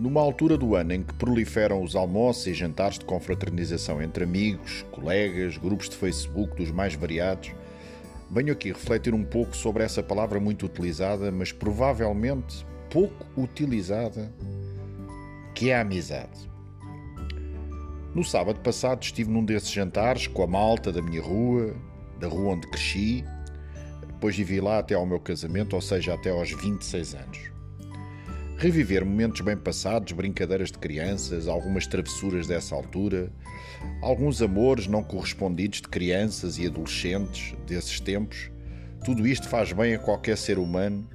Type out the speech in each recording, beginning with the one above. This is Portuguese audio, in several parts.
Numa altura do ano em que proliferam os almoços e jantares de confraternização entre amigos, colegas, grupos de Facebook dos mais variados, venho aqui refletir um pouco sobre essa palavra muito utilizada, mas provavelmente pouco utilizada, que é a amizade. No sábado passado estive num desses jantares com a malta da minha rua, da rua onde cresci, depois vivi lá até ao meu casamento, ou seja, até aos 26 anos. Reviver momentos bem passados, brincadeiras de crianças, algumas travessuras dessa altura, alguns amores não correspondidos de crianças e adolescentes desses tempos, tudo isto faz bem a qualquer ser humano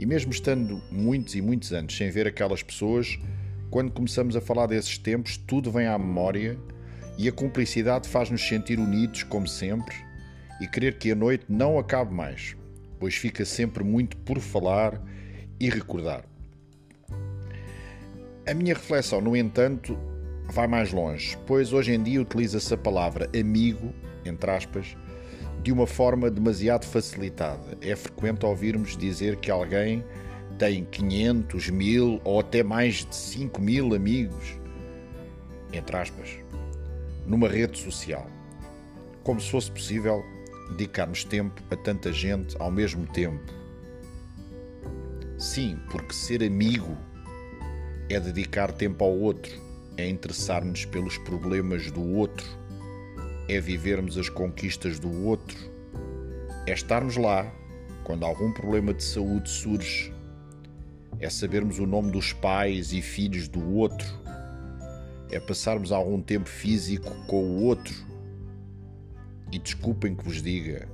e, mesmo estando muitos e muitos anos sem ver aquelas pessoas, quando começamos a falar desses tempos, tudo vem à memória e a cumplicidade faz-nos sentir unidos como sempre e querer que a noite não acabe mais, pois fica sempre muito por falar e recordar. A minha reflexão, no entanto, vai mais longe, pois hoje em dia utiliza-se a palavra amigo, entre aspas, de uma forma demasiado facilitada. É frequente ouvirmos dizer que alguém tem 500, mil ou até mais de 5 mil amigos, entre aspas, numa rede social. Como se fosse possível dedicarmos tempo a tanta gente ao mesmo tempo. Sim, porque ser amigo é dedicar tempo ao outro, é interessar-nos pelos problemas do outro, é vivermos as conquistas do outro, é estarmos lá quando algum problema de saúde surge, é sabermos o nome dos pais e filhos do outro, é passarmos algum tempo físico com o outro. E desculpem que vos diga,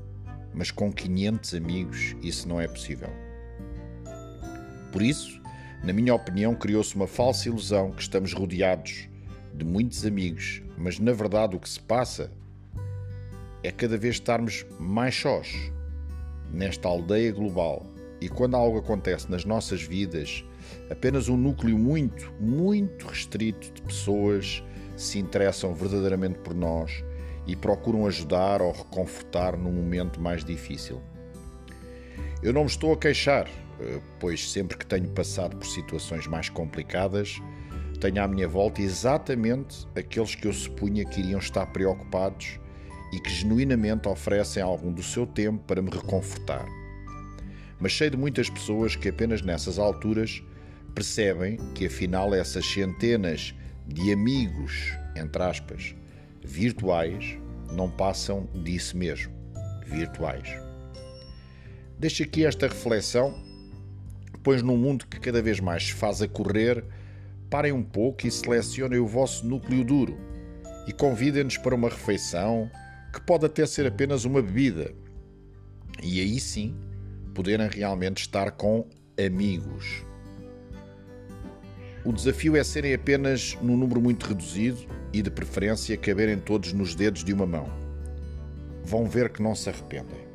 mas com 500 amigos isso não é possível. Por isso, na minha opinião, criou-se uma falsa ilusão que estamos rodeados de muitos amigos, mas na verdade o que se passa é cada vez estarmos mais sós nesta aldeia global. E quando algo acontece nas nossas vidas, apenas um núcleo muito, muito restrito de pessoas se interessam verdadeiramente por nós e procuram ajudar ou reconfortar num momento mais difícil. Eu não me estou a queixar, pois sempre que tenho passado por situações mais complicadas, tenho à minha volta exatamente aqueles que eu supunha que iriam estar preocupados e que genuinamente oferecem algum do seu tempo para me reconfortar. Mas sei de muitas pessoas que apenas nessas alturas percebem que afinal essas centenas de amigos, entre aspas, virtuais, não passam disso mesmo, virtuais. Deixo aqui esta reflexão pois num mundo que cada vez mais se faz a correr, parem um pouco e selecionem o vosso núcleo duro e convidem-nos para uma refeição que pode até ser apenas uma bebida. E aí sim poderem realmente estar com amigos. O desafio é serem apenas num número muito reduzido e, de preferência, caberem todos nos dedos de uma mão. Vão ver que não se arrependem.